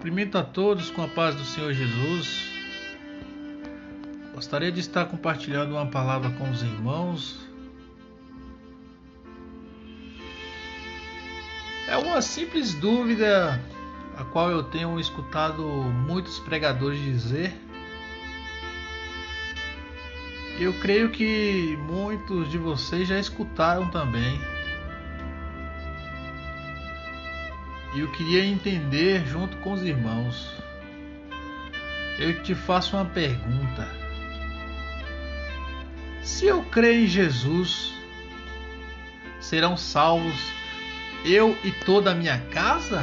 Cumprimento a todos com a paz do Senhor Jesus. Gostaria de estar compartilhando uma palavra com os irmãos. É uma simples dúvida a qual eu tenho escutado muitos pregadores dizer. Eu creio que muitos de vocês já escutaram também. E eu queria entender junto com os irmãos. Eu te faço uma pergunta. Se eu creio em Jesus, serão salvos eu e toda a minha casa?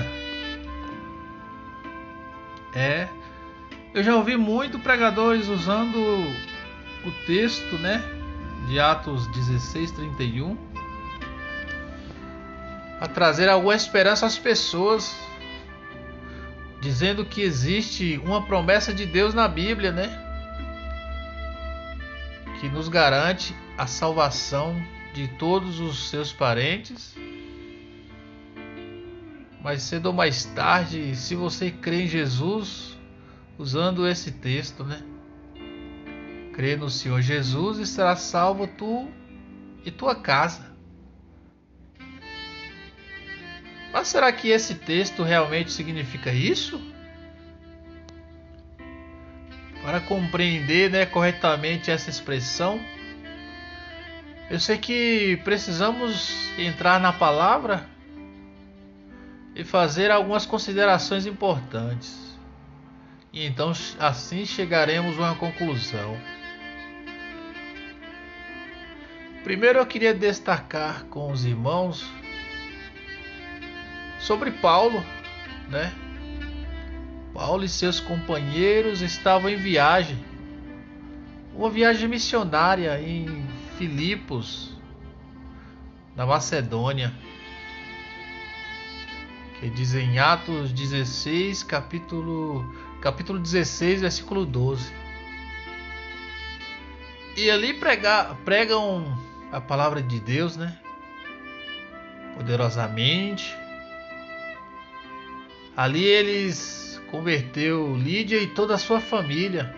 É. Eu já ouvi muito pregadores usando o texto, né, de Atos 16:31 a trazer alguma esperança às pessoas, dizendo que existe uma promessa de Deus na Bíblia, né? Que nos garante a salvação de todos os seus parentes. Mas cedo ou mais tarde, se você crê em Jesus, usando esse texto, né? Crê no Senhor Jesus e será salvo tu e tua casa. Mas será que esse texto realmente significa isso? Para compreender né, corretamente essa expressão, eu sei que precisamos entrar na palavra e fazer algumas considerações importantes. E então assim chegaremos a uma conclusão. Primeiro eu queria destacar com os irmãos sobre Paulo, né? Paulo e seus companheiros estavam em viagem, uma viagem missionária em Filipos, na Macedônia, que diz em Atos 16, capítulo, capítulo 16, versículo 12. E ali prega, pregam a palavra de Deus, né? Poderosamente Ali eles converteu Lídia e toda a sua família.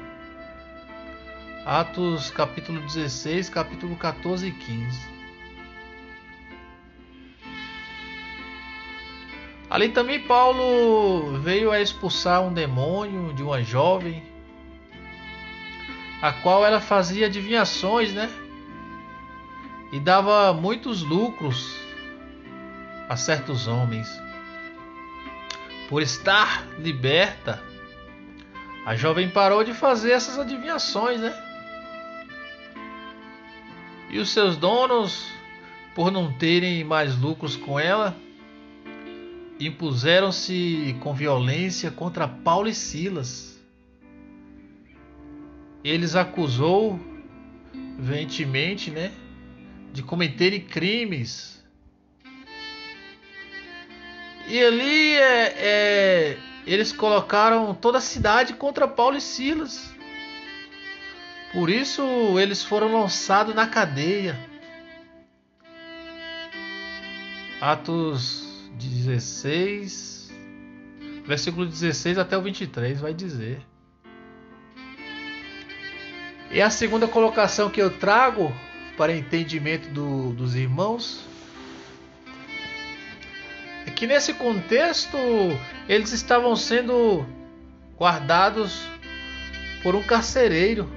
Atos capítulo 16, capítulo 14 e 15. Ali também Paulo veio a expulsar um demônio de uma jovem, a qual ela fazia adivinhações, né? E dava muitos lucros a certos homens. Por estar liberta, a jovem parou de fazer essas adivinhações, né? E os seus donos, por não terem mais lucros com ela, impuseram-se com violência contra Paulo e Silas. Eles acusou veementemente, né, de cometerem crimes e ali é, é, eles colocaram toda a cidade contra Paulo e Silas. Por isso eles foram lançados na cadeia. Atos 16, versículo 16 até o 23 vai dizer. E a segunda colocação que eu trago para entendimento do, dos irmãos que nesse contexto eles estavam sendo guardados por um carcereiro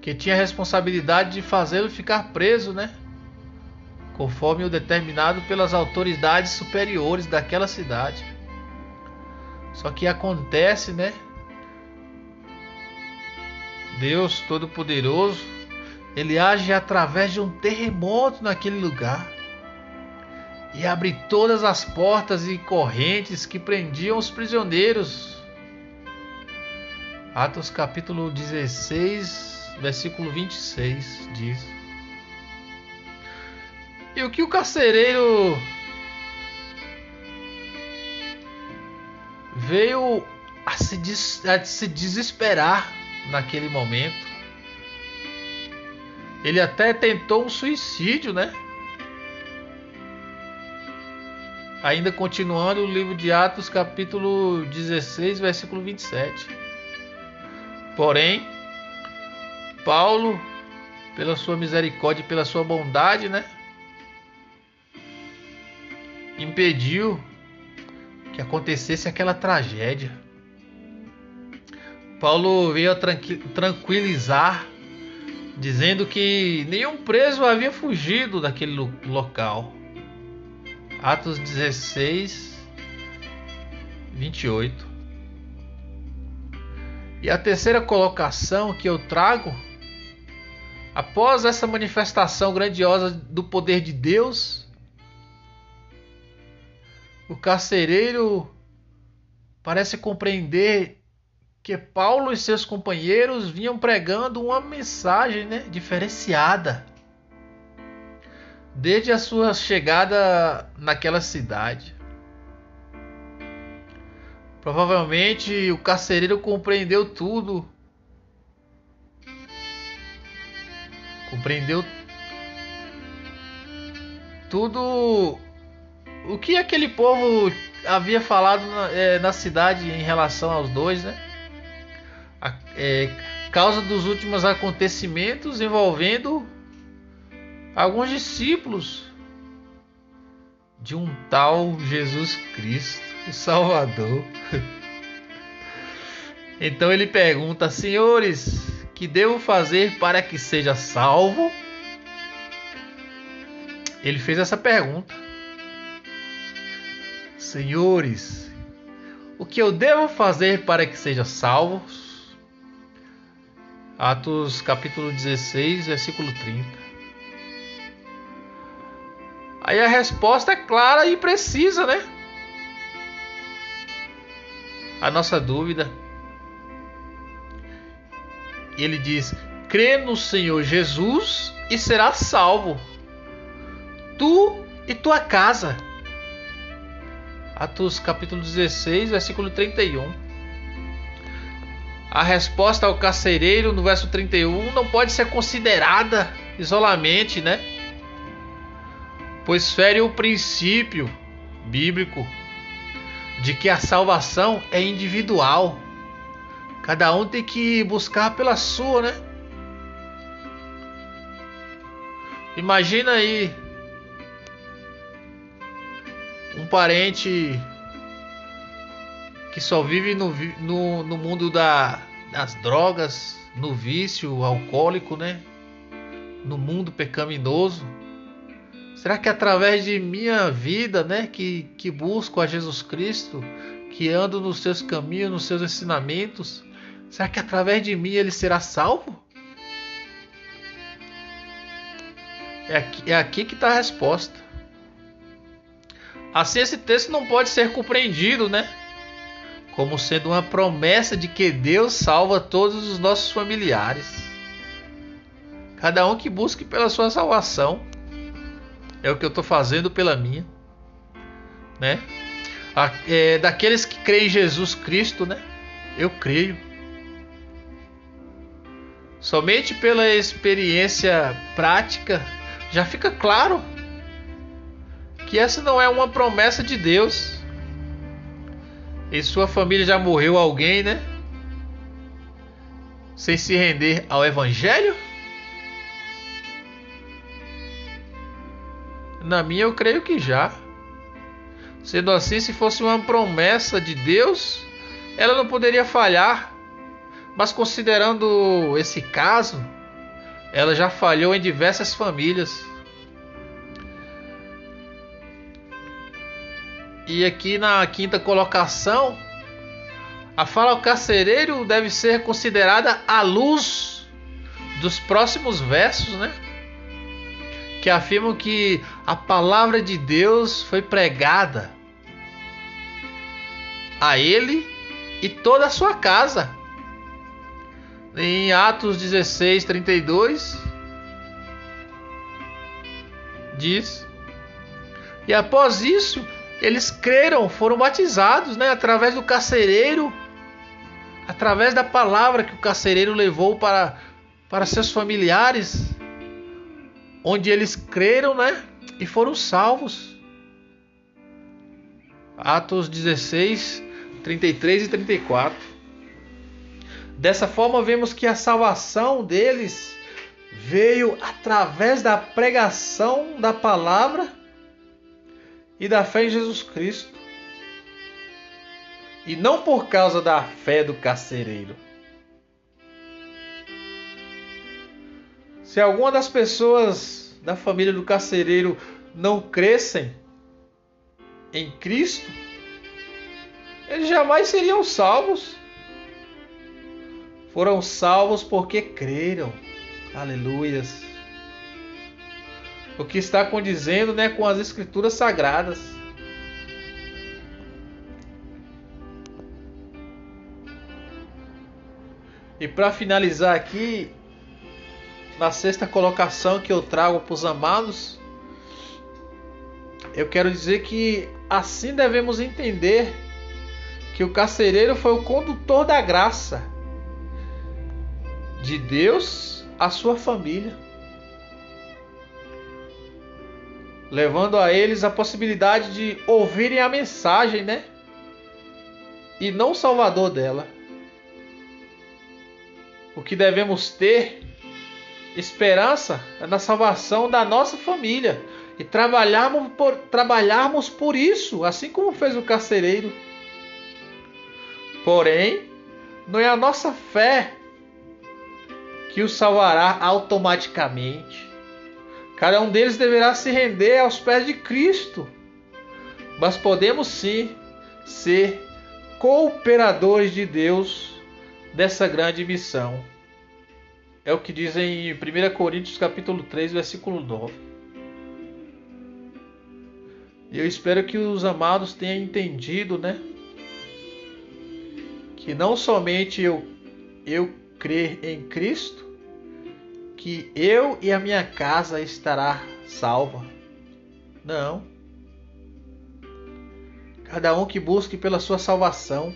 que tinha a responsabilidade de fazê-lo ficar preso, né? Conforme o determinado pelas autoridades superiores daquela cidade. Só que acontece, né? Deus Todo-Poderoso, ele age através de um terremoto naquele lugar e abre todas as portas e correntes que prendiam os prisioneiros. Atos capítulo 16, versículo 26 diz. E o que o carcereiro veio a se, des a se desesperar naquele momento. Ele até tentou um suicídio, né? Ainda continuando o livro de Atos, capítulo 16, versículo 27. Porém, Paulo, pela sua misericórdia e pela sua bondade, né? Impediu que acontecesse aquela tragédia. Paulo veio tranquilizar, dizendo que nenhum preso havia fugido daquele local. Atos 16, 28. E a terceira colocação que eu trago, após essa manifestação grandiosa do poder de Deus, o carcereiro parece compreender que Paulo e seus companheiros vinham pregando uma mensagem né, diferenciada desde a sua chegada naquela cidade. Provavelmente o carcereiro compreendeu tudo. Compreendeu tudo o que aquele povo havia falado na, é, na cidade em relação aos dois, né? A, é, causa dos últimos acontecimentos envolvendo alguns discípulos de um tal Jesus Cristo, o Salvador. Então ele pergunta: Senhores, que devo fazer para que seja salvo? Ele fez essa pergunta. Senhores, o que eu devo fazer para que seja salvo? Atos capítulo 16, versículo 30. Aí a resposta é clara e precisa, né? A nossa dúvida. Ele diz: crê no Senhor Jesus e serás salvo, tu e tua casa. Atos capítulo 16, versículo 31. A resposta ao carcereiro no verso 31 não pode ser considerada isolamente, né? Pois fere o princípio bíblico de que a salvação é individual. Cada um tem que buscar pela sua, né? Imagina aí um parente que só vive no, no, no mundo da, das drogas, no vício alcoólico, né? No mundo pecaminoso Será que através de minha vida, né, que, que busco a Jesus Cristo, que ando nos seus caminhos, nos seus ensinamentos, será que através de mim ele será salvo? É aqui, é aqui que está a resposta. Assim, esse texto não pode ser compreendido, né? Como sendo uma promessa de que Deus salva todos os nossos familiares. Cada um que busque pela sua salvação é o que eu estou fazendo pela minha, né? É, daqueles que creem em Jesus Cristo, né? Eu creio. Somente pela experiência prática já fica claro que essa não é uma promessa de Deus. Em sua família já morreu alguém, né? Sem se render ao Evangelho? Na minha, eu creio que já. Sendo assim, se fosse uma promessa de Deus, ela não poderia falhar. Mas considerando esse caso, ela já falhou em diversas famílias. E aqui na quinta colocação, a fala ao carcereiro deve ser considerada à luz dos próximos versos, né? Que afirmam que a palavra de Deus foi pregada a ele e toda a sua casa. Em Atos 16, 32, diz: E após isso, eles creram, foram batizados, né, através do carcereiro, através da palavra que o carcereiro levou para, para seus familiares onde eles creram, né? E foram salvos. Atos 16, 33 e 34. Dessa forma, vemos que a salvação deles veio através da pregação da palavra e da fé em Jesus Cristo. E não por causa da fé do carcereiro. Se alguma das pessoas da família do carcereiro não crescem em Cristo, eles jamais seriam salvos. Foram salvos porque creram. Aleluias. O que está condizendo né, com as escrituras sagradas. E para finalizar aqui, na sexta colocação que eu trago para os amados, eu quero dizer que assim devemos entender que o carcereiro foi o condutor da graça de Deus à sua família, levando a eles a possibilidade de ouvirem a mensagem, né? E não o salvador dela. O que devemos ter esperança na salvação da nossa família e trabalharmos por, trabalharmos por isso, assim como fez o carcereiro. Porém, não é a nossa fé que o salvará automaticamente. Cada um deles deverá se render aos pés de Cristo. Mas podemos sim ser cooperadores de Deus dessa grande missão. É o que diz em 1 Coríntios capítulo 3, versículo 9. E eu espero que os amados tenham entendido, né? Que não somente eu eu crer em Cristo, que eu e a minha casa estará salva. Não. Cada um que busque pela sua salvação.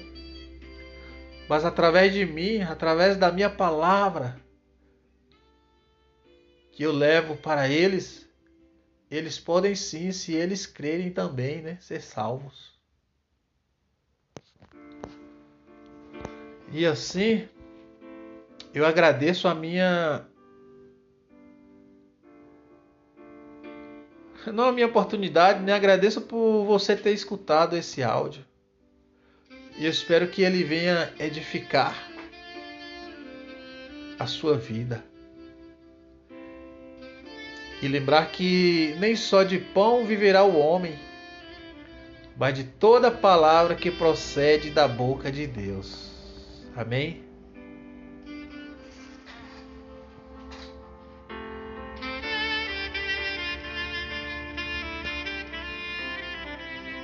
Mas através de mim, através da minha palavra, que eu levo para eles, eles podem sim, se eles crerem também, né, ser salvos. E assim, eu agradeço a minha não a minha oportunidade, né? Agradeço por você ter escutado esse áudio. E eu espero que ele venha edificar a sua vida. E lembrar que nem só de pão viverá o homem, mas de toda palavra que procede da boca de Deus. Amém?